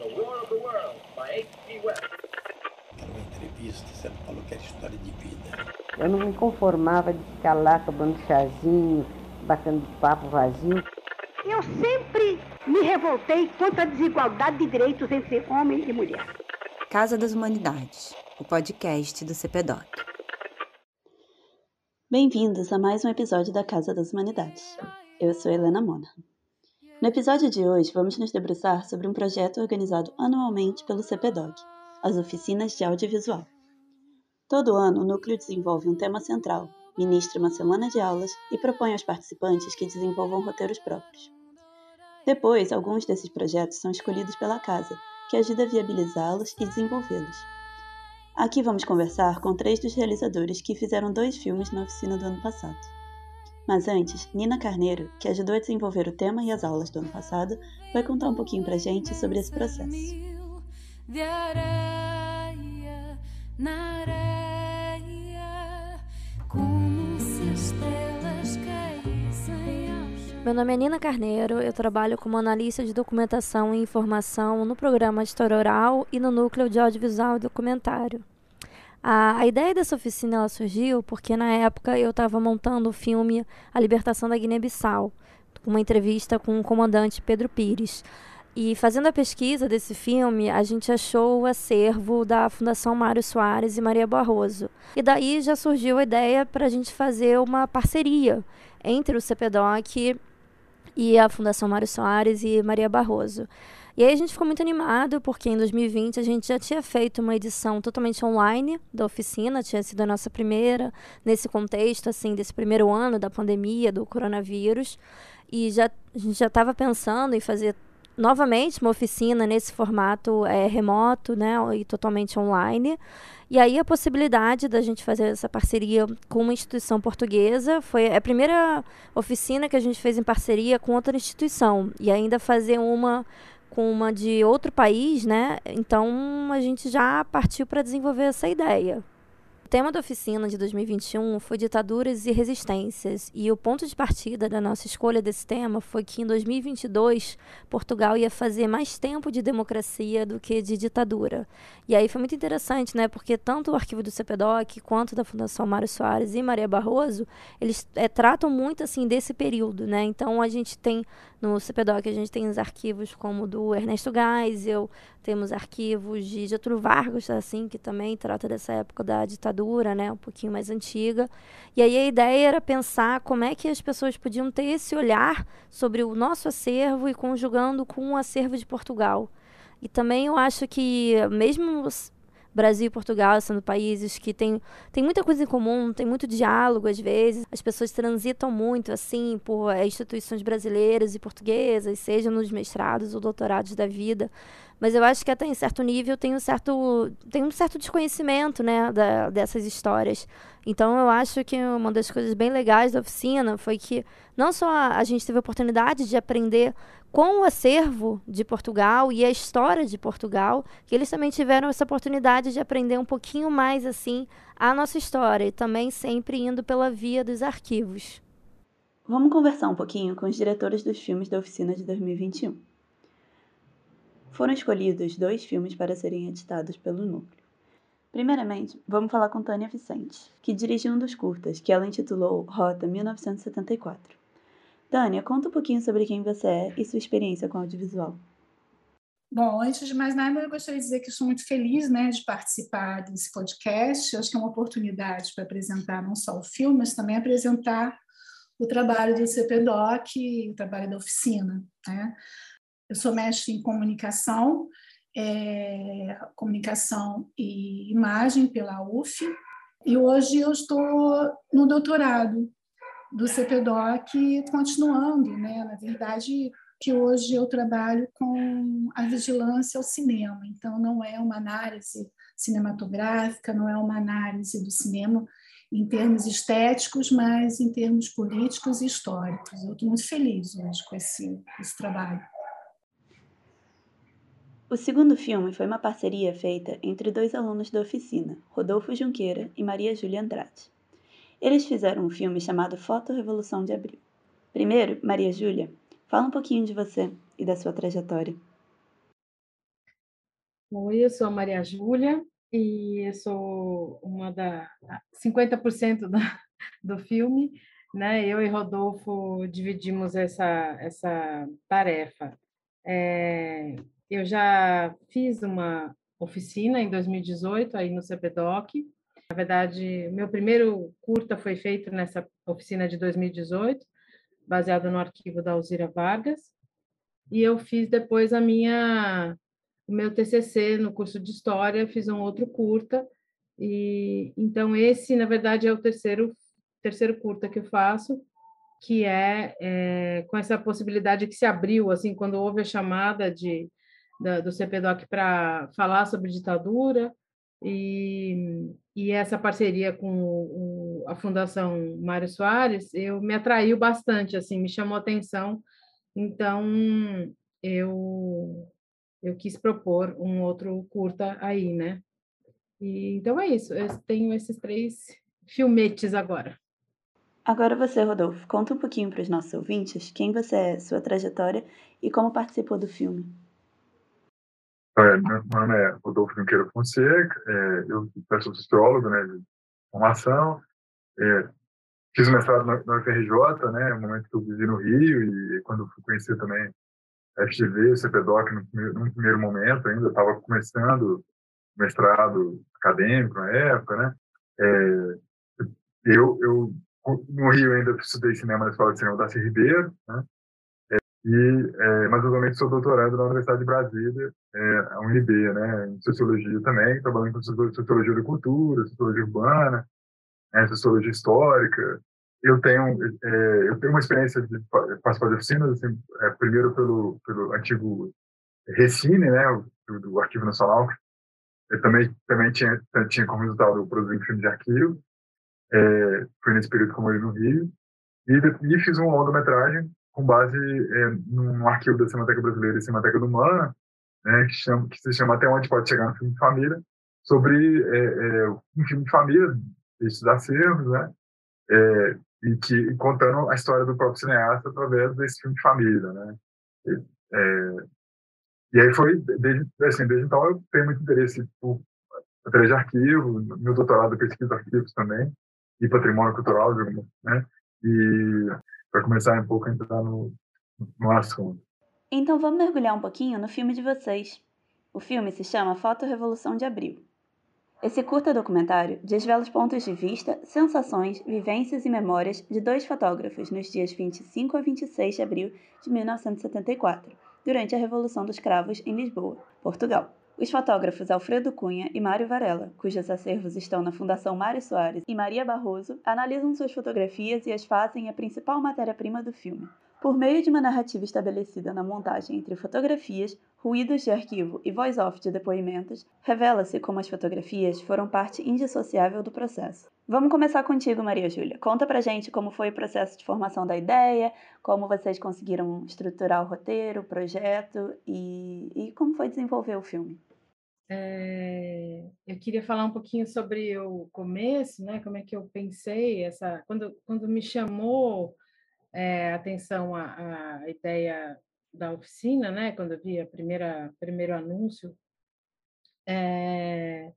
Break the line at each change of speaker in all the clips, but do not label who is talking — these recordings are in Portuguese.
The War of the Worlds, by H.G. Wells.
Numa entrevista, você falou que era história de vida.
Eu não me conformava de ficar lá tomando chazinho, batendo papo vazio.
Eu sempre me revoltei contra a desigualdade de direitos entre homem e mulher.
Casa das Humanidades, o podcast do CPDOC.
Bem-vindos a mais um episódio da Casa das Humanidades. Eu sou Helena Mona. No episódio de hoje, vamos nos debruçar sobre um projeto organizado anualmente pelo CPDOG, as Oficinas de Audiovisual. Todo ano, o núcleo desenvolve um tema central, ministra uma semana de aulas e propõe aos participantes que desenvolvam roteiros próprios. Depois, alguns desses projetos são escolhidos pela casa, que ajuda a viabilizá-los e desenvolvê-los. Aqui vamos conversar com três dos realizadores que fizeram dois filmes na oficina do ano passado. Mas antes, Nina Carneiro, que ajudou a desenvolver o tema e as aulas do ano passado, vai contar um pouquinho pra gente sobre esse processo.
De areia, na areia, como se estrelas caíssem aos
Meu nome é Nina Carneiro, eu trabalho como analista de documentação e informação no programa História Oral e no núcleo de audiovisual e documentário. A, a ideia dessa oficina ela surgiu porque na época eu estava montando o filme A Libertação da Guiné-Bissau, uma entrevista com o comandante Pedro Pires. E fazendo a pesquisa desse filme, a gente achou o acervo da Fundação Mário Soares e Maria Barroso. E daí já surgiu a ideia para a gente fazer uma parceria entre o CPDOC e a Fundação Mário Soares e Maria Barroso. E aí a gente ficou muito animado, porque em 2020 a gente já tinha feito uma edição totalmente online da oficina, tinha sido a nossa primeira, nesse contexto, assim, desse primeiro ano da pandemia, do coronavírus. E já, a gente já estava pensando em fazer novamente uma oficina nesse formato é, remoto, né, e totalmente online. E aí a possibilidade da gente fazer essa parceria com uma instituição portuguesa foi a primeira oficina que a gente fez em parceria com outra instituição e ainda fazer uma com uma de outro país, né? Então a gente já partiu para desenvolver essa ideia. Tema da oficina de 2021 foi ditaduras e resistências, e o ponto de partida da nossa escolha desse tema foi que em 2022 Portugal ia fazer mais tempo de democracia do que de ditadura. E aí foi muito interessante, né? Porque tanto o arquivo do CPDOC quanto da Fundação Mário Soares e Maria Barroso, eles é, tratam muito assim desse período, né? Então a gente tem no CPDOC a gente tem os arquivos como do Ernesto Geisel, temos arquivos de Getúlio Vargas, assim, que também trata dessa época da ditadura, né, um pouquinho mais antiga. E aí a ideia era pensar como é que as pessoas podiam ter esse olhar sobre o nosso acervo e conjugando com o acervo de Portugal. E também eu acho que mesmo Brasil e Portugal sendo países que têm tem muita coisa em comum, tem muito diálogo às vezes. As pessoas transitam muito, assim, por é, instituições brasileiras e portuguesas, seja nos mestrados ou doutorados da vida. Mas eu acho que até em certo nível tem um certo, tem um certo desconhecimento, né, da, dessas histórias. Então eu acho que uma das coisas bem legais da oficina foi que não só a, a gente teve a oportunidade de aprender com o acervo de Portugal e a história de Portugal, que eles também tiveram essa oportunidade de aprender um pouquinho mais assim a nossa história e também sempre indo pela via dos arquivos.
Vamos conversar um pouquinho com os diretores dos filmes da oficina de 2021. Foram escolhidos dois filmes para serem editados pelo núcleo. Primeiramente, vamos falar com Tânia Vicente, que dirigiu um dos curtas, que ela intitulou Rota 1974. Tânia, conta um pouquinho sobre quem você é e sua experiência com audiovisual.
Bom, antes de mais nada, eu gostaria de dizer que estou muito feliz né, de participar desse podcast. Eu acho que é uma oportunidade para apresentar não só o filme, mas também apresentar o trabalho do CPDOC e o trabalho da oficina. Né? Eu sou mestre em comunicação, é, comunicação e imagem pela UF, e hoje eu estou no doutorado do CPDOC continuando, né? Na verdade, que hoje eu trabalho com a vigilância ao cinema, então não é uma análise cinematográfica, não é uma análise do cinema em termos estéticos, mas em termos políticos e históricos. Eu estou muito feliz hoje com esse, esse trabalho.
O segundo filme foi uma parceria feita entre dois alunos da oficina, Rodolfo Junqueira e Maria Júlia Andrade. Eles fizeram um filme chamado Foto Revolução de Abril. Primeiro, Maria Júlia, fala um pouquinho de você e da sua trajetória.
Oi, eu sou a Maria Júlia e eu sou uma da 50% da, do filme, né? Eu e Rodolfo dividimos essa essa tarefa. É, eu já fiz uma oficina em 2018 aí no CPDOC. Na verdade, meu primeiro curta foi feito nessa oficina de 2018, baseado no arquivo da Alzira Vargas. E eu fiz depois a minha o meu TCC no curso de história, fiz um outro curta e então esse, na verdade, é o terceiro terceiro curta que eu faço, que é, é com essa possibilidade que se abriu assim quando houve a chamada de da, do CPDOC para falar sobre ditadura e, e essa parceria com o, a Fundação Mário Soares, eu me atraiu bastante, assim, me chamou atenção. Então, eu eu quis propor um outro curta aí, né? E, então é isso, eu tenho esses três filmetes agora.
Agora você, Rodolfo, conta um pouquinho para os nossos ouvintes quem você é, sua trajetória e como participou do filme.
É, meu nome é Rodolfo Junqueira Fonseca, é, eu sou sociólogo né, de formação, é, fiz o mestrado na, UFRJ, né, no momento que eu vivi no Rio, e quando fui conhecer também FGV, CPDOC no primeiro, no primeiro momento ainda, estava começando mestrado acadêmico na época, né? É, eu, eu, no Rio ainda estudei cinema na Escola de Cinema da. Ribeiro, né? É, e, é, mas atualmente sou doutorado na Universidade de Brasília, é, a UNB, né? Em Sociologia também, trabalhando com Sociologia da Cultura, Sociologia Urbana, né? Sociologia Histórica, eu tenho é, eu tenho uma experiência de participar de oficinas assim, é, primeiro pelo pelo antigo Recine né do, do, Arquivo Nacional eu também também tinha tinha como resultado produzir um filme de arquivo é, foi nesse período como ele no Rio e, e fiz uma longa metragem com base é, num arquivo da Cinemateca Brasileira e Cinemateca do Humana né que chama que se chama até onde pode chegar um filme de família sobre é, é, um filme de família esses acervos né é, e que contando a história do próprio cineasta através desse filme de família, né? E, é, e aí foi desde, assim, desde então eu tenho muito interesse por através de arquivo, meu doutorado pesquisa de arquivos também e patrimônio cultural, né? E para começar um pouco a entrar no, no assunto.
Então vamos mergulhar um pouquinho no filme de vocês. O filme se chama Foto Revolução de Abril. Esse curta documentário desvela os pontos de vista, sensações, vivências e memórias de dois fotógrafos nos dias 25 a 26 de abril de 1974, durante a Revolução dos Cravos em Lisboa, Portugal. Os fotógrafos Alfredo Cunha e Mário Varela, cujos acervos estão na Fundação Mário Soares e Maria Barroso, analisam suas fotografias e as fazem a principal matéria-prima do filme. Por meio de uma narrativa estabelecida na montagem entre fotografias, ruídos de arquivo e voice-off de depoimentos, revela-se como as fotografias foram parte indissociável do processo. Vamos começar contigo, Maria Júlia. Conta pra gente como foi o processo de formação da ideia, como vocês conseguiram estruturar o roteiro, o projeto e, e como foi desenvolver o filme.
É, eu queria falar um pouquinho sobre o começo, né? Como é que eu pensei essa quando quando me chamou é, atenção à, à, ideia da oficina, né? Quando eu vi a primeira primeiro anúncio, é,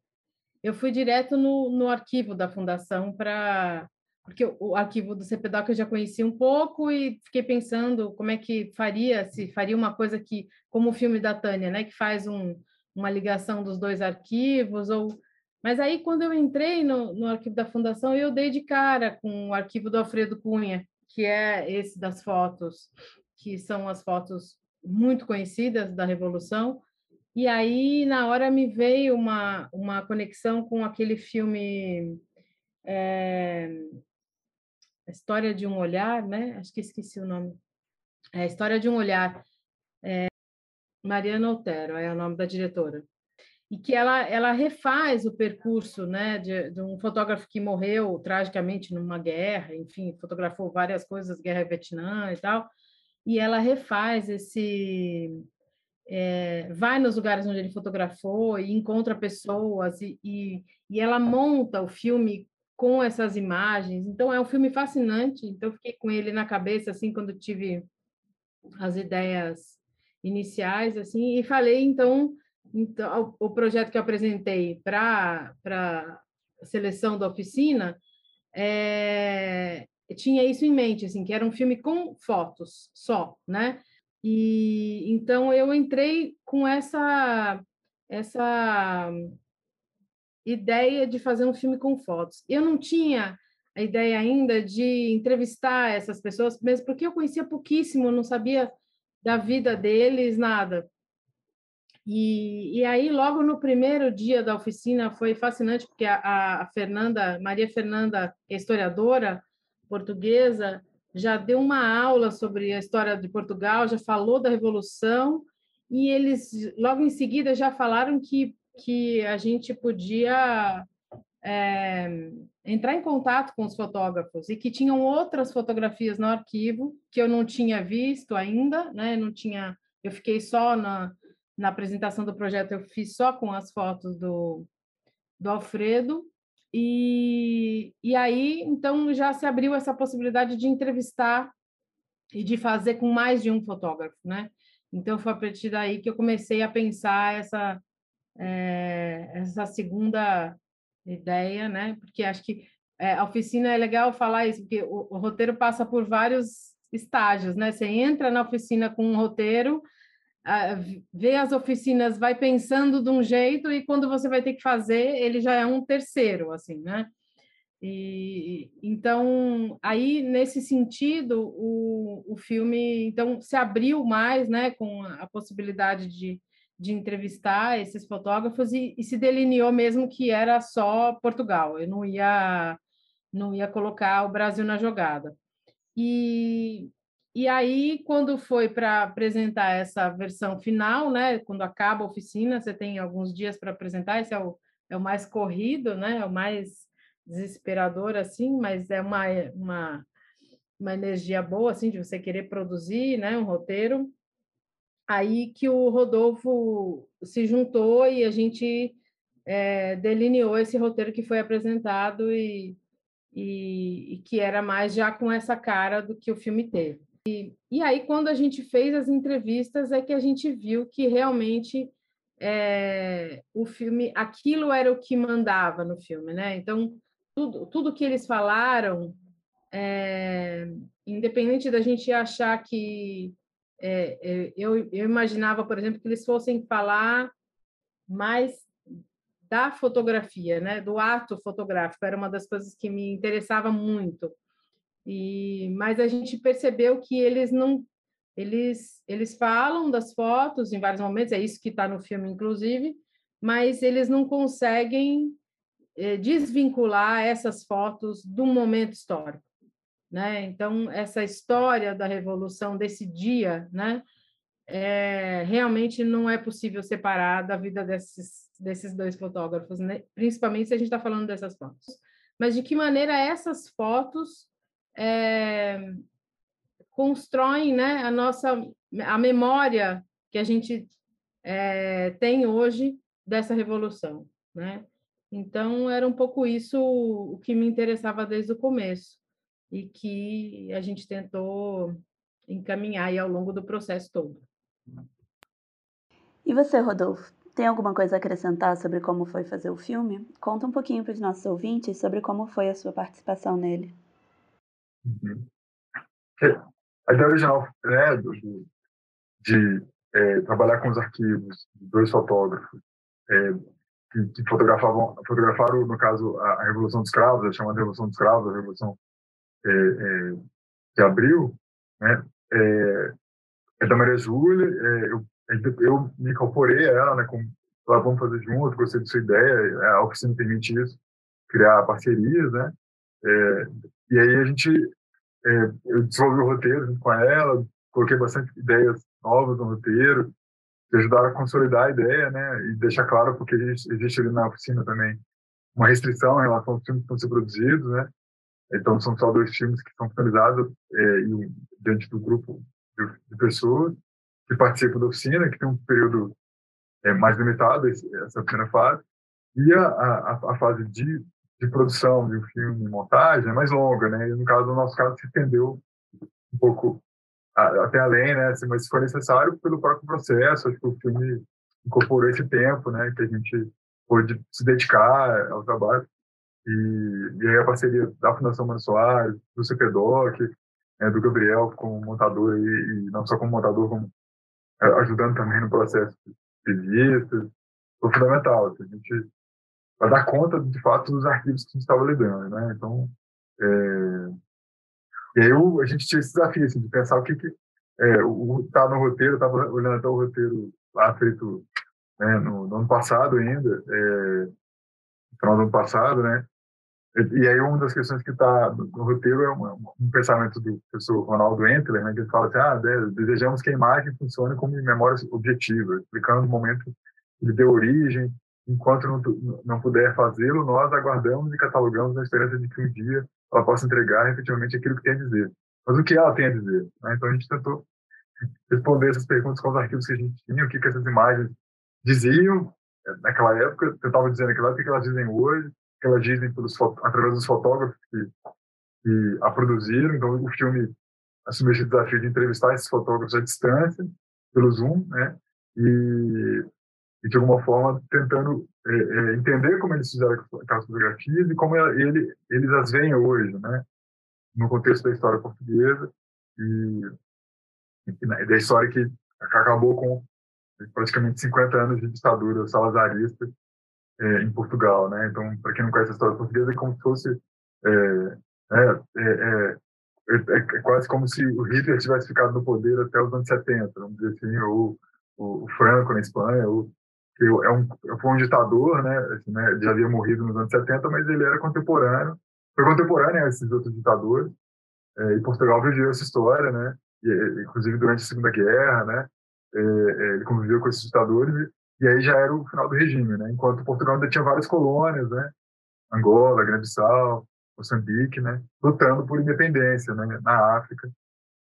eu fui direto no, no arquivo da fundação para porque o, arquivo do CPDOC eu já conhecia um pouco e fiquei pensando como é que faria se faria uma coisa que como o filme da Tânia, né? Que faz um, uma ligação dos dois arquivos ou mas aí, quando eu entrei no, no arquivo da Fundação, eu dei de cara com o arquivo do Alfredo Cunha, que é esse das fotos, que são as fotos muito conhecidas da Revolução. E aí, na hora, me veio uma, uma conexão com aquele filme é, A História de um Olhar, né? Acho que esqueci o nome. É a História de um Olhar. É, Mariana Otero é o nome da diretora e que ela, ela refaz o percurso né, de, de, um fotógrafo que morreu tragicamente numa guerra, enfim, fotografou várias coisas, guerra Vietnã e tal, e ela refaz esse. É, vai nos lugares onde ele fotografou e encontra pessoas, e, e, e ela monta o filme com essas imagens. Então, é um filme fascinante. Então, fiquei com ele na cabeça, assim, quando tive as ideias iniciais, assim, e falei, então, então, o, projeto que eu apresentei para a seleção da oficina é, tinha isso em mente, assim, que era um filme com fotos só, né? E então eu entrei com essa essa ideia de fazer um filme com fotos. Eu não tinha a ideia ainda de entrevistar essas pessoas, mesmo porque eu conhecia pouquíssimo, não sabia da vida deles, nada. E, e aí, logo no primeiro dia da oficina, foi fascinante, porque a, a Fernanda, Maria Fernanda, é historiadora portuguesa, já deu uma aula sobre a história de Portugal, já falou da Revolução, e eles, logo em seguida, já falaram que, que a gente podia é, entrar em contato com os fotógrafos e que tinham outras fotografias no arquivo que eu não tinha visto ainda, né? Não tinha, eu fiquei só na, na apresentação do projeto, eu fiz só com as fotos do, do Alfredo e, e aí então já se abriu essa possibilidade de entrevistar e de fazer com mais de um fotógrafo, né? Então foi a partir daí que eu comecei a pensar essa é, essa segunda ideia, né? Porque acho que é, a oficina é legal falar isso, porque o, o, roteiro passa por vários estágios, né? Você entra na oficina com um roteiro, vê as oficinas, vai pensando de um jeito e quando você vai ter que fazer, ele já é um terceiro, assim, né? E então aí nesse sentido o, o filme então se abriu mais, né, com a possibilidade de de entrevistar esses fotógrafos e, e, se delineou mesmo que era só Portugal. Eu não ia não ia colocar o Brasil na jogada. E, e aí, quando foi para apresentar essa versão final, né, quando acaba a oficina, você tem alguns dias para apresentar, esse é o, é o mais corrido, né, é o mais desesperador, assim, mas é uma, uma, uma energia boa, assim, de você querer produzir, né, um roteiro aí que o Rodolfo se juntou e a gente é, delineou esse roteiro que foi apresentado e, e, e, que era mais já com essa cara do que o filme teve. E, e aí, quando a gente fez as entrevistas, é que a gente viu que realmente é, o filme, aquilo era o que mandava no filme, né? Então, tudo, tudo que eles falaram, é, independente da gente achar que é, é, eu, eu imaginava, por exemplo, que eles fossem falar mais da fotografia, né, do ato fotográfico, era uma das coisas que me interessava muito. E mas a gente percebeu que eles não eles eles falam das fotos em vários momentos, é isso que está no filme inclusive, mas eles não conseguem é, desvincular essas fotos do momento histórico. Né? Então, essa história da revolução desse dia, né? É, realmente não é possível separar da vida desses, desses dois fotógrafos, né? principalmente se a gente está falando dessas fotos. Mas de que maneira essas fotos é, constroem né, a nossa a memória que a gente é, tem hoje dessa revolução, né? Então era um pouco isso o que me interessava desde o começo e que a gente tentou encaminhar aí ao longo do processo todo.
E você, Rodolfo, tem alguma coisa a acrescentar sobre como foi fazer o filme? Conta um pouquinho para os nossos ouvintes sobre como foi a sua participação nele.
Uhum. A ideia original né, de é, trabalhar com os arquivos de dois fotógrafos é, que, que, fotografavam, fotografaram, no caso, a, a Revolução dos Escravos, a chamada Revolução dos Escravos, a Revolução é, é, de abril, né? É, é da Maria Júlia, é, eu, eu me incorporei a ela, né? Com, lá vamos fazer junto, gostei de sua ideia, a oficina permite isso, criar parcerias, né? É, e aí a gente, é, eu desenvolvi o roteiro junto com ela, coloquei bastante ideias novas no roteiro, que ajudaram a consolidar a ideia, né? E deixar claro, porque existe ali na oficina também uma restrição em relação aos filmes que estão sendo produzidos, né? Então, são só dois filmes que são finalizados é, e, dentro do grupo de, de, pessoas que participam da oficina, que tem um período é, mais limitado, essa primeira fase. E a, a, a, fase de, de produção de um filme, montagem, é mais longa, né? E, no caso, no nosso caso, se estendeu um pouco a, até além, né? Assim, mas se for necessário, pelo próprio processo, acho que o filme incorporou esse tempo, né, que a gente pôde se dedicar ao trabalho. E, e aí a parceria da Fundação Mano Soares, do CPDOC, né, do Gabriel como montador, e, e, não só como montador, como é, ajudando também no processo de vistas, foi fundamental. Assim, a gente vai dar conta, de fato, dos arquivos que a gente estava lidando. Né? Então, é, e aí a gente tinha esse desafio assim, de pensar o que, que é, o, tá no roteiro, estava olhando até o roteiro lá feito né, no, no, ano passado ainda, é, no final do ano passado, né? E, aí uma das questões que está no, roteiro é uma, um pensamento do professor Ronaldo Entler, né, que ele fala assim, ah, desejamos que a imagem funcione como memória objetiva, explicando o momento que ele deu origem, enquanto não, não puder fazê-lo, nós aguardamos e catalogamos na esperança de que um dia ela possa entregar efetivamente aquilo que tem a dizer. Mas o que ela tem a dizer? Né? Então a gente tentou responder essas perguntas com os arquivos que a gente tinha, o que, que essas imagens diziam é, naquela época, tentavam dizer naquela época, o que elas dizem hoje, elas dizem pelos, através dos fotógrafos que, que a produziram. Então o filme assumiu esse desafio de entrevistar esses fotógrafos à distância, pelo Zoom, né? E, e de alguma forma tentando é, é, entender como eles fizeram aquelas fotografias e como ele, eles as veem hoje, né? No contexto da história portuguesa e, e da história que acabou com praticamente 50 anos de ditadura salazarista é, em Portugal, né? Então, para quem não conhece a história portuguesa, é como se fosse é, é, é, é, quase como se o Hitler tivesse ficado no poder até os anos 70, vamos dizer assim, ou o, Franco na Espanha, ou que é um, foi um ditador, né, assim, né, já havia morrido nos anos 70, mas ele era contemporâneo, foi contemporâneo a esses outros ditadores, é, e Portugal viveu essa história, né, e, inclusive durante a Segunda Guerra, né, é, é, ele conviveu com esses ditadores, e aí já era o final do regime, né, enquanto Portugal ainda tinha várias colônias, né, Angola, Grã-Bissau, Moçambique, né, lutando por independência, né, na África,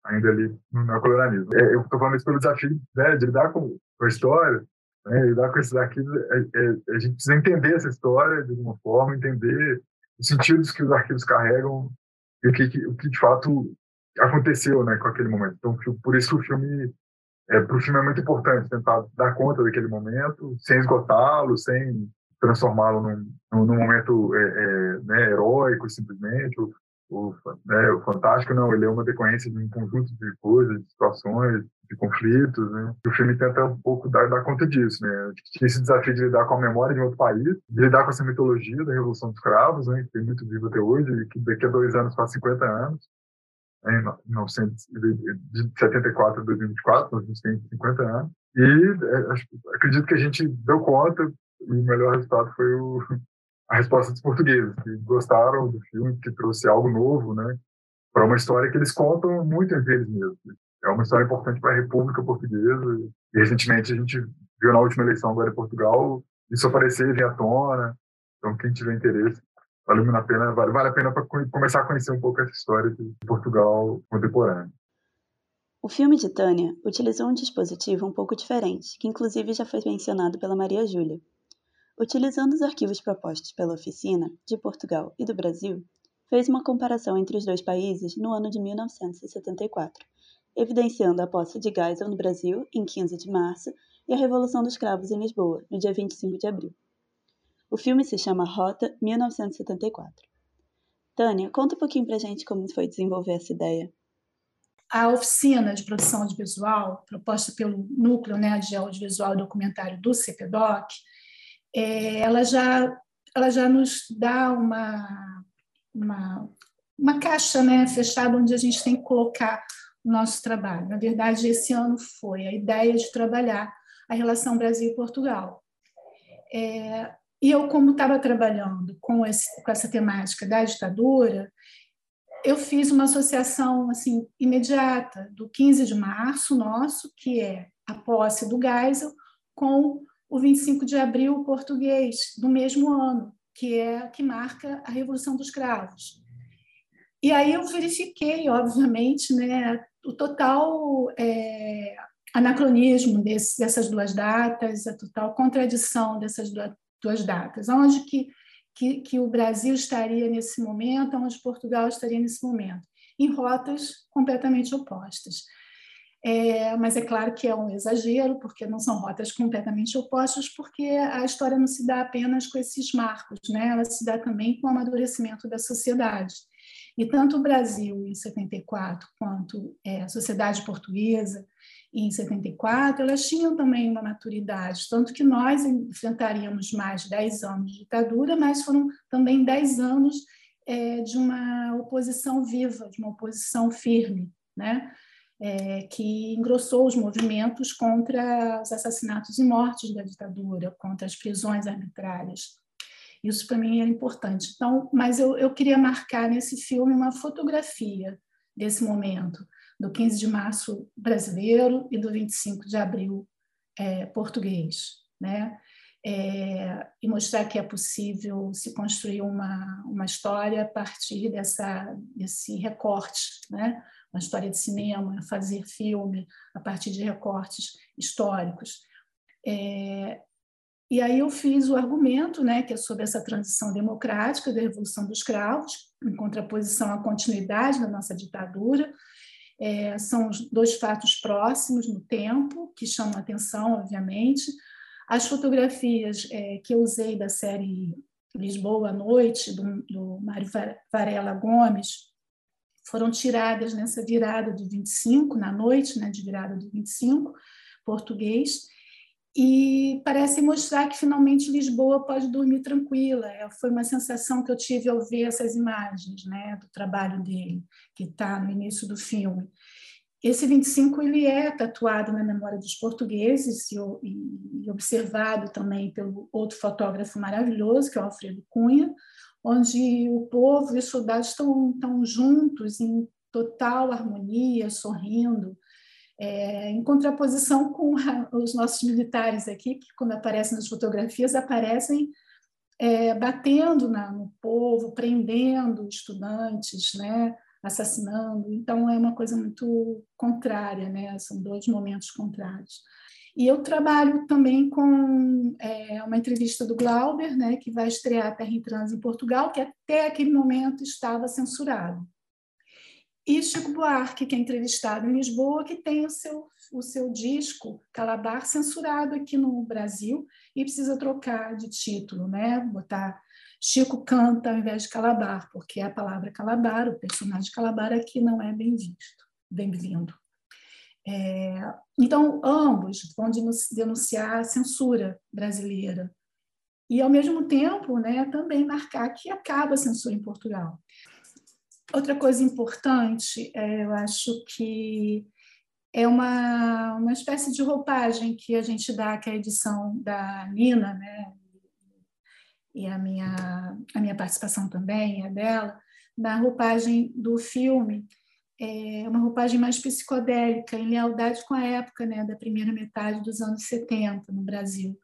ainda ali no neocolonialismo. É, eu estou falando isso pelo desafio né, de lidar com a história, né? Lidar com esses arquivos, é, é, a gente precisa entender essa história de alguma forma, entender os sentidos que os arquivos carregam e o que, o que de fato aconteceu né, com aquele momento. Então, por isso que o filme, é, para o filme é muito importante tentar dar conta daquele momento, sem esgotá-lo, sem transformá-lo num, num, momento é, é, né, heróico simplesmente, o, né, o fantástico não, ele é uma decorrência de um conjunto de coisas, de situações, de conflitos, né? O filme tenta um pouco dar, dar conta disso, né? Esse desafio de lidar com a memória de outro país, de lidar com essa mitologia da Revolução dos Cravos, né? Que tem muito vivo até hoje, e que daqui a dois anos faz 50 anos? Em 1974 a 2024, a gente tem 50 anos. E é, acredito que a gente deu conta, e o melhor resultado foi o, a resposta dos portugueses, que gostaram do filme, que trouxe algo novo, né? Para uma história que eles contam muito entre eles mesmos. É uma história importante para a República Portuguesa. E recentemente a gente viu na última eleição agora em Portugal isso aparecer vir à tona. Então, quem tiver interesse, vale a pena, vale, vale a pena para começar a conhecer um pouco essa história de Portugal contemporâneo.
O filme de Tânia utilizou um dispositivo um pouco diferente, que inclusive já foi mencionado pela Maria Júlia. Utilizando os arquivos propostos pela oficina de Portugal e do Brasil, fez uma comparação entre os dois países no ano de 1974 evidenciando a posse de Geisel no Brasil, em 15 de março, e a Revolução dos Cravos em Lisboa, no dia 25 de abril. O filme se chama Rota 1974. Tânia, conta um pouquinho pra gente como foi desenvolver essa ideia.
A oficina de produção audiovisual, proposta pelo Núcleo né, de Audiovisual e Documentário do CPDOC, é, ela, já, ela já nos dá uma, uma, uma caixa né, fechada onde a gente tem que colocar o nosso trabalho. Na verdade, esse ano foi a ideia de trabalhar a relação Brasil Portugal. É, e eu, como estava trabalhando com, esse, com essa temática da ditadura, eu fiz uma associação assim imediata do 15 de março nosso, que é a posse do Geisel, com o 25 de abril português do mesmo ano, que é que marca a Revolução dos Cravos. E aí eu verifiquei, obviamente, né, o total é, anacronismo desse, dessas duas datas, a total contradição dessas duas datas. Onde que, que, que o Brasil estaria nesse momento, onde Portugal estaria nesse momento? Em rotas completamente opostas. É, mas é claro que é um exagero, porque não são rotas completamente opostas, porque a história não se dá apenas com esses marcos, né? ela se dá também com o amadurecimento da sociedade. E tanto o Brasil, em 74, quanto é, a sociedade portuguesa, em 74, elas tinham também uma maturidade, tanto que nós enfrentaríamos mais 10 anos de ditadura, mas foram também 10 anos é, de uma oposição viva, de uma oposição firme, né? É, que engrossou os movimentos contra os assassinatos e mortes da ditadura, contra as prisões arbitrárias. Isso para mim era importante. Então, mas eu, eu queria marcar nesse filme uma fotografia desse momento, do 15 de março brasileiro e do 25 de abril é, português, né? É, e mostrar que é possível se construir uma, uma história a partir dessa, desse recorte, né? uma história de cinema, fazer filme a partir de recortes históricos. É, e aí eu fiz o argumento, né, que é sobre essa transição democrática da Revolução dos Cravos, em contraposição à continuidade da nossa ditadura, é, são dois fatos próximos no tempo, que chamam atenção, obviamente. As fotografias é, que eu usei da série Lisboa à Noite, do, do Mário Varela Gomes, foram tiradas nessa virada do 25, na noite né, de virada do 25, português, e parece mostrar que finalmente Lisboa pode dormir tranquila. É, foi uma sensação que eu tive ao ver essas imagens né, do trabalho dele, que está no início do filme. Esse 25 ele é tatuado na memória dos portugueses e, e observado também pelo outro fotógrafo maravilhoso, que é o Alfredo Cunha, onde o povo e os soldados estão, estão juntos em total harmonia, sorrindo, é, em contraposição com os nossos militares aqui, que quando aparecem nas fotografias, aparecem é, batendo na, no povo, prendendo estudantes, né, assassinando. Então, é uma coisa muito contrária, né? são dois momentos contrários. E eu trabalho também com é, uma entrevista do Glauber, né, que vai estrear Terra em Trans em Portugal, que até aquele momento estava censurado e Chico Buarque, que é entrevistado em Lisboa, que tem o seu, o seu disco Calabar censurado aqui no Brasil e precisa trocar de título, né? botar Chico canta ao invés de Calabar, porque a palavra Calabar, o personagem Calabar aqui não é bem visto, bem-vindo. É, então, ambos vão denunciar a censura brasileira e, ao mesmo tempo, né, também marcar que acaba a censura em Portugal. Outra coisa importante, é, eu acho que é uma, uma espécie de roupagem que a gente dá, que é a edição da Nina, né? e a minha, a minha participação também é dela, na roupagem do filme, é uma roupagem mais psicodélica, em lealdade com a época né, da primeira metade dos anos 70 no Brasil.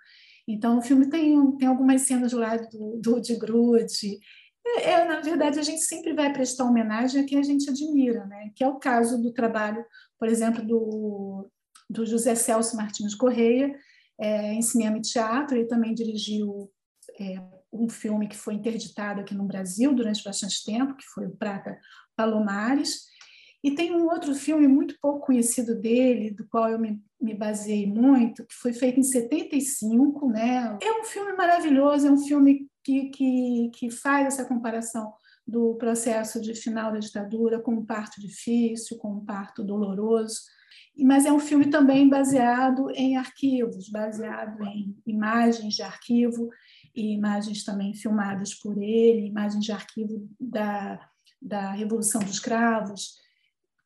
Então, o filme tem, tem algumas cenas lá do, do de Grude, é, é, na verdade, a gente sempre vai prestar homenagem a quem a gente admira, né? que é o caso do trabalho, por exemplo, do, do José Celso Martins Correia, é, em cinema e teatro. Ele também dirigiu é, um filme que foi interditado aqui no Brasil durante bastante tempo, que foi o Prata Palomares. E tem um outro filme muito pouco conhecido dele, do qual eu me, me baseei muito, que foi feito em 75. Né? É um filme maravilhoso, é um filme que, que, que faz essa comparação do processo de final da ditadura com um parto difícil, com um parto doloroso. Mas é um filme também baseado em arquivos, baseado em imagens de arquivo e imagens também filmadas por ele, imagens de arquivo da, da Revolução dos Cravos.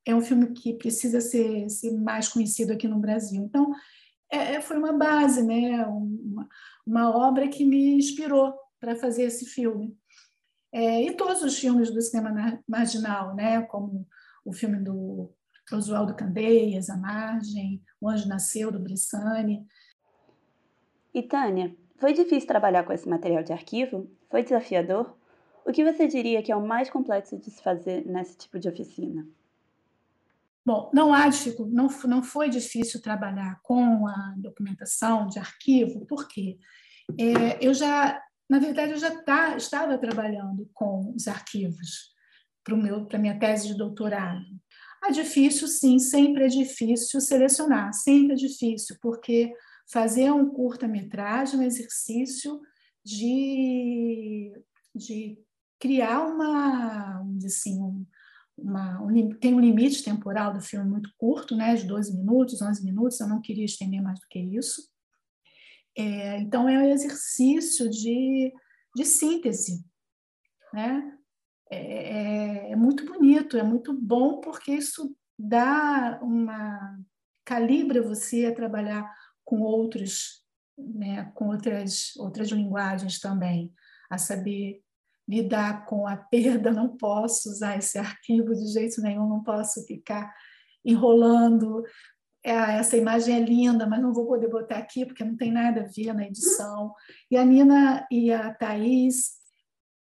É um filme que precisa ser, ser mais conhecido aqui no Brasil. Então, é, é foi uma base, né? uma, uma obra que me inspirou para fazer esse filme. É, e todos os filmes do cinema marginal, né, como o filme do Oswaldo Candeias, A Margem, O Anjo Nasceu, do Brissani.
E Tânia, foi difícil trabalhar com esse material de arquivo? Foi desafiador? O que você diria que é o mais complexo de se fazer nesse tipo de oficina?
Bom, não há não, não foi difícil trabalhar com a documentação de arquivo, porque é, eu já na verdade, eu já tá, estava trabalhando com os arquivos para a minha tese de doutorado. Ah, difícil, sim, sempre é difícil selecionar, sempre é difícil, porque fazer um curta-metragem é um exercício de, de criar uma, assim, um, uma, um, tem um limite temporal do filme muito curto, né, de 12 minutos, 11 minutos, eu não queria estender mais do que isso. É, então, é um exercício de, de síntese, né? É, é, é muito bonito, é muito bom, porque isso dá uma calibra você a trabalhar com outros, né, com outras outras linguagens também, a saber lidar com a perda, não posso usar esse arquivo de jeito nenhum, não posso ficar enrolando. É, essa imagem é linda, mas não vou poder botar aqui porque não tem nada a ver na edição. E a Nina e a Thaís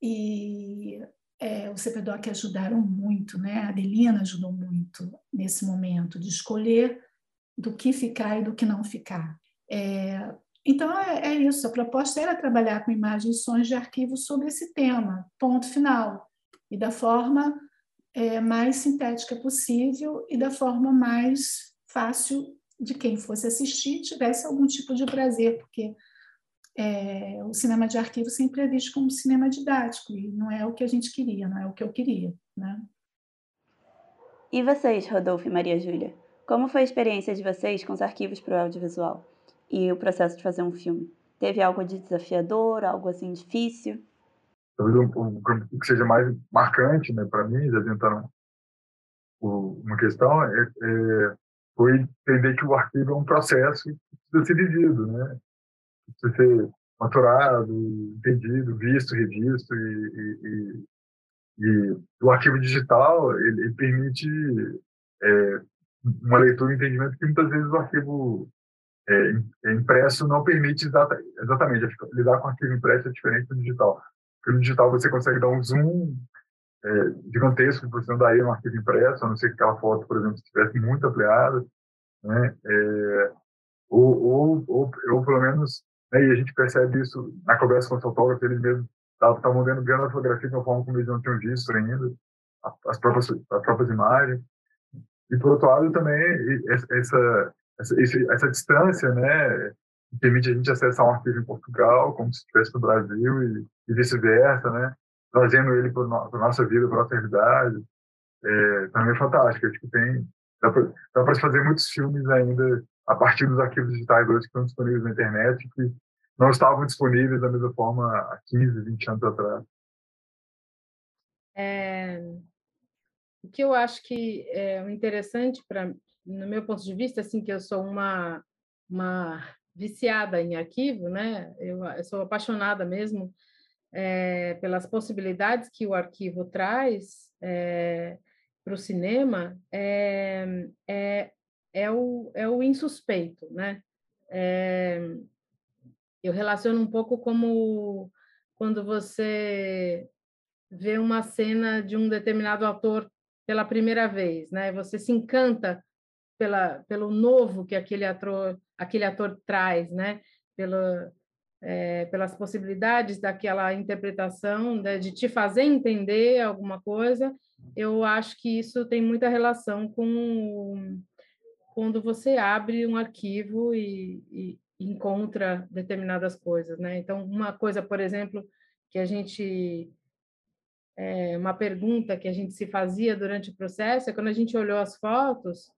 e é, o CPDOC ajudaram muito, né? A Adelina ajudou muito nesse momento de escolher do que ficar e do que não ficar. É, então, é, é, isso. A proposta era trabalhar com imagens e sons de arquivo sobre esse tema, ponto final, e da forma é, mais sintética possível e da forma mais fácil de quem fosse assistir tivesse algum tipo de prazer, porque é, o cinema de arquivo sempre é visto como cinema didático e não é o que a gente queria, não é o que eu queria, né?
E vocês, Rodolfo e Maria Júlia? Como foi a experiência de vocês com os arquivos para o audiovisual? e o processo de fazer um filme? Teve algo de desafiador, algo assim difícil?
Talvez o, o, o que seja mais marcante né, para mim, já tentando uma questão, é, é, foi entender que o arquivo é um processo que precisa ser vivido, né? Precisa ser maturado, entendido, visto, revisto e, e, e, e o arquivo digital ele, ele permite é, uma leitura e entendimento que muitas vezes o arquivo é, é, impresso não permite exata, exatamente lidar com arquivo impresso é diferente do digital. Porque no digital você consegue dar um zoom é, gigantesco não daria no arquivo impresso, a não ser que aquela foto, por exemplo, estivesse muito ampliada, né? É, ou, ou, ou, ou, pelo menos, né, e a gente percebe isso na conversa com os fotógrafos, eles mesmos estavam vendo, vendo a fotografia de uma forma como eles não tinham visto ainda, as próprias, as próprias imagens. E, por outro lado, também, essa, essa, essa distância, né, permite a gente acessar um arquivo em Portugal, como se estivesse no Brasil e, e vice-versa, né, trazendo ele para a nossa vida, para a nossa realidade. É, também é fantástico. Acho que tem dá para fazer muitos filmes ainda a partir dos arquivos digitais hoje que estão disponíveis na internet que não estavam disponíveis da mesma forma há 15, 20 anos atrás.
É, o que eu acho que é interessante para no meu ponto de vista, assim, que eu sou uma, uma viciada em arquivo, né? Eu, eu sou apaixonada mesmo é, pelas possibilidades que o arquivo traz é, para o cinema, é, é, é, o, é o insuspeito, né? Eu relaciono um pouco como quando você vê uma cena de um determinado ator pela primeira vez, né? Você se encanta pela, pelo novo que aquele ator, aquele ator traz, né? Pelo, é, pelas possibilidades daquela interpretação, né? de te fazer entender alguma coisa, eu acho que isso tem muita relação com quando você abre um arquivo e, e encontra determinadas coisas, né? Então, uma coisa, por exemplo, que a gente é, uma pergunta que a gente se fazia durante o processo é quando a gente olhou as fotos,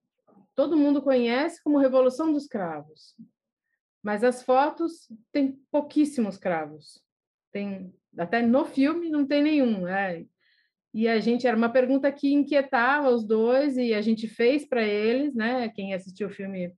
todo mundo conhece como Revolução dos Cravos. Mas as fotos têm pouquíssimos cravos. Tem até no filme não tem nenhum, é. E a gente era uma pergunta que inquietava os dois e a gente fez para eles, né? Quem assistiu o filme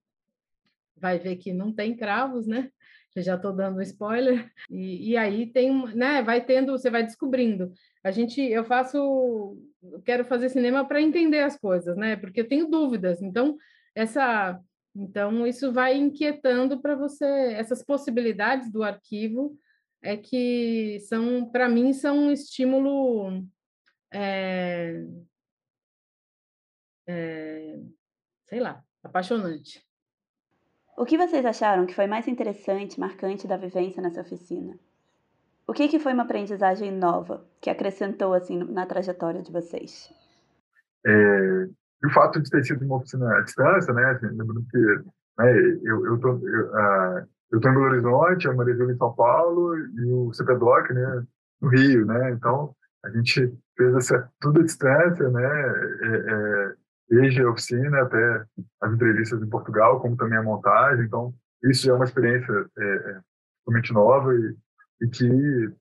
vai ver que não tem cravos, né? Eu já estou dando um spoiler. E, e aí tem, né? Vai tendo, você vai descobrindo. A gente, eu faço quero fazer cinema para entender as coisas, né? Porque eu tenho dúvidas. Então, essa então isso vai inquietando para você essas possibilidades do arquivo é que são para mim são um estímulo é, é, sei lá, apaixonante.
O que vocês acharam que foi mais interessante, marcante da vivência nessa oficina? O que, que foi uma aprendizagem nova que acrescentou assim na trajetória de vocês?
É, e o fato de ter sido uma oficina à distância, né, assim, lembrando que né, eu, eu, tô, eu, eu tô em Belo Horizonte, a Maria Júlia em São Paulo e o CPDOC, né, no Rio, né, então a gente fez essa, tudo à distância, né, é, é, desde a oficina até as entrevistas em Portugal, como também a montagem, então isso já é uma experiência é, é totalmente nova e, e que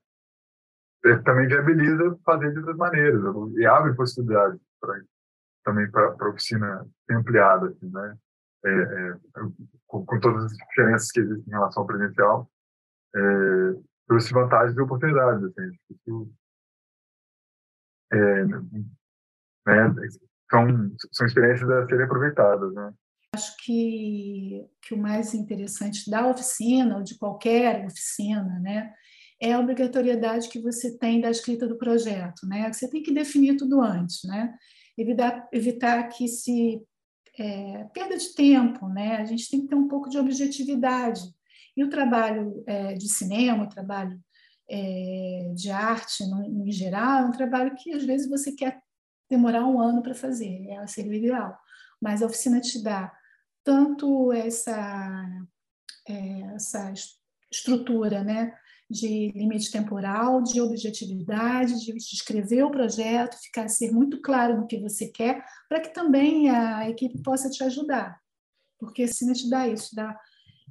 é, também viabiliza fazer de outras maneiras e abre possibilidades para também para a oficina ampliada, assim, né? É, é, com, com, todas as diferenças que existem em relação ao presencial, é, trouxe vantagens e oportunidades. Assim, isso, é, né, são, são experiências a serem aproveitadas. Né?
Acho que, que o mais interessante da oficina, ou de qualquer oficina, né, é a obrigatoriedade que você tem da escrita do projeto. Né? Você tem que definir tudo antes. Né? Evitar, evitar que se é, perda de tempo, né? A gente tem que ter um pouco de objetividade. E o trabalho é, de cinema, o trabalho é, de arte no, em geral, é um trabalho que às vezes você quer demorar um ano para fazer, é, seria o ideal. Mas a oficina te dá tanto essa, é, essa estrutura, né? De limite temporal, de objetividade, de escrever o projeto, ficar ser muito claro no que você quer, para que também a equipe possa te ajudar. Porque assim te dá isso, dá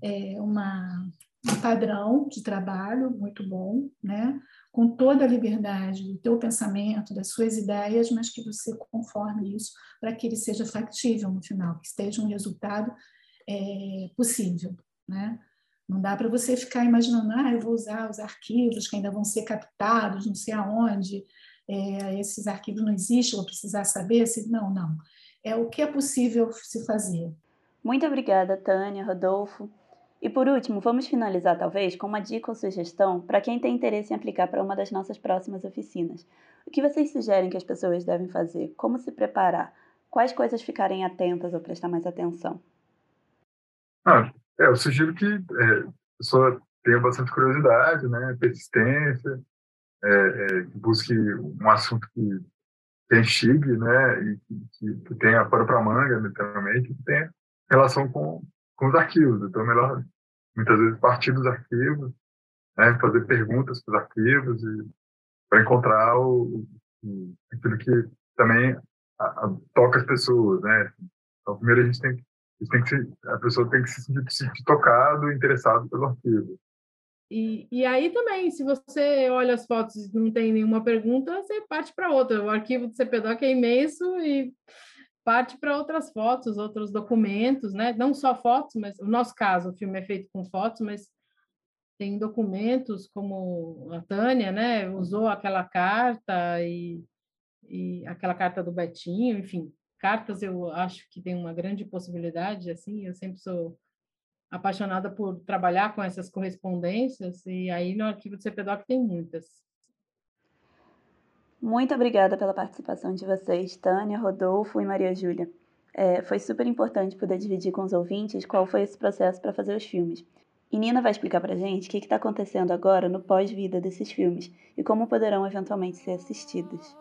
é, uma, um padrão de trabalho muito bom, né? com toda a liberdade do teu pensamento, das suas ideias, mas que você conforme isso para que ele seja factível no final, que esteja um resultado é, possível. Né? Não dá para você ficar imaginando, ah, eu vou usar os arquivos que ainda vão ser captados, não sei aonde, é, esses arquivos não existem, vou precisar saber. Se... Não, não. É o que é possível se fazer.
Muito obrigada, Tânia, Rodolfo. E por último, vamos finalizar talvez com uma dica ou sugestão para quem tem interesse em aplicar para uma das nossas próximas oficinas. O que vocês sugerem que as pessoas devem fazer? Como se preparar? Quais coisas ficarem atentas ou prestar mais atenção?
Ah, é, eu sugiro que é, a pessoa tenha bastante curiosidade, né, persistência, é, é, busque um assunto que, que instigue, né, e que, que tenha pano para manga, literalmente, que tenha relação com, com os arquivos. Então, é melhor, muitas vezes, partir dos arquivos, né, fazer perguntas para os arquivos e para encontrar o, o, aquilo que também a, a, toca as pessoas, né. Então, primeiro a gente tem que a pessoa tem que se sentir tocado, interessado pelo arquivo.
E, e aí também, se você olha as fotos e não tem nenhuma pergunta, você parte para outra. O arquivo do CPDOC é imenso e parte para outras fotos, outros documentos, né? Não só fotos, mas no nosso caso, o filme é feito com fotos, mas tem documentos como a Tânia, né? Usou aquela carta e, e aquela carta do Betinho, enfim, cartas eu acho que tem uma grande possibilidade, assim, eu sempre sou apaixonada por trabalhar com essas correspondências e aí no arquivo do CPDOC tem muitas.
Muito obrigada pela participação de vocês, Tânia, Rodolfo e Maria Júlia. É, foi super importante poder dividir com os ouvintes qual foi esse processo para fazer os filmes. E Nina vai explicar para gente o que está acontecendo agora no pós-vida desses filmes e como poderão eventualmente ser assistidos.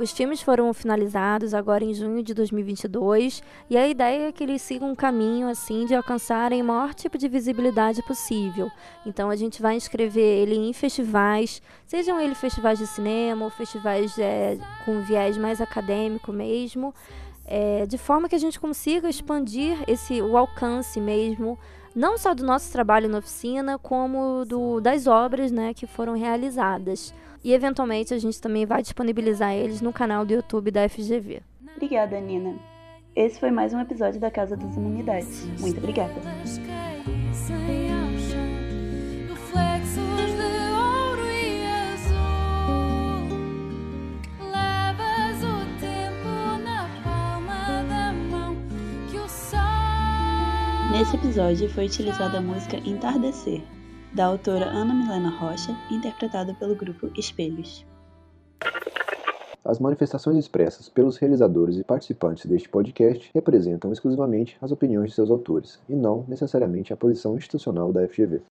Os filmes foram finalizados agora em junho de 2022 e a ideia é que eles sigam um caminho assim de alcançarem o maior tipo de visibilidade possível. Então a gente vai inscrever ele em festivais, sejam eles festivais de cinema ou festivais é, com viés mais acadêmico mesmo, é, de forma que a gente consiga expandir esse o alcance mesmo não só do nosso trabalho na oficina, como do, das obras né, que foram realizadas. E eventualmente a gente também vai disponibilizar eles no canal do YouTube da FGV.
Obrigada, Nina. Esse foi mais um episódio da Casa das Humanidades. Muito obrigada. Nesse episódio foi utilizada a música Entardecer, da autora Ana Milena Rocha, interpretada pelo grupo Espelhos.
As manifestações expressas pelos realizadores e participantes deste podcast representam exclusivamente as opiniões de seus autores, e não necessariamente a posição institucional da FGV.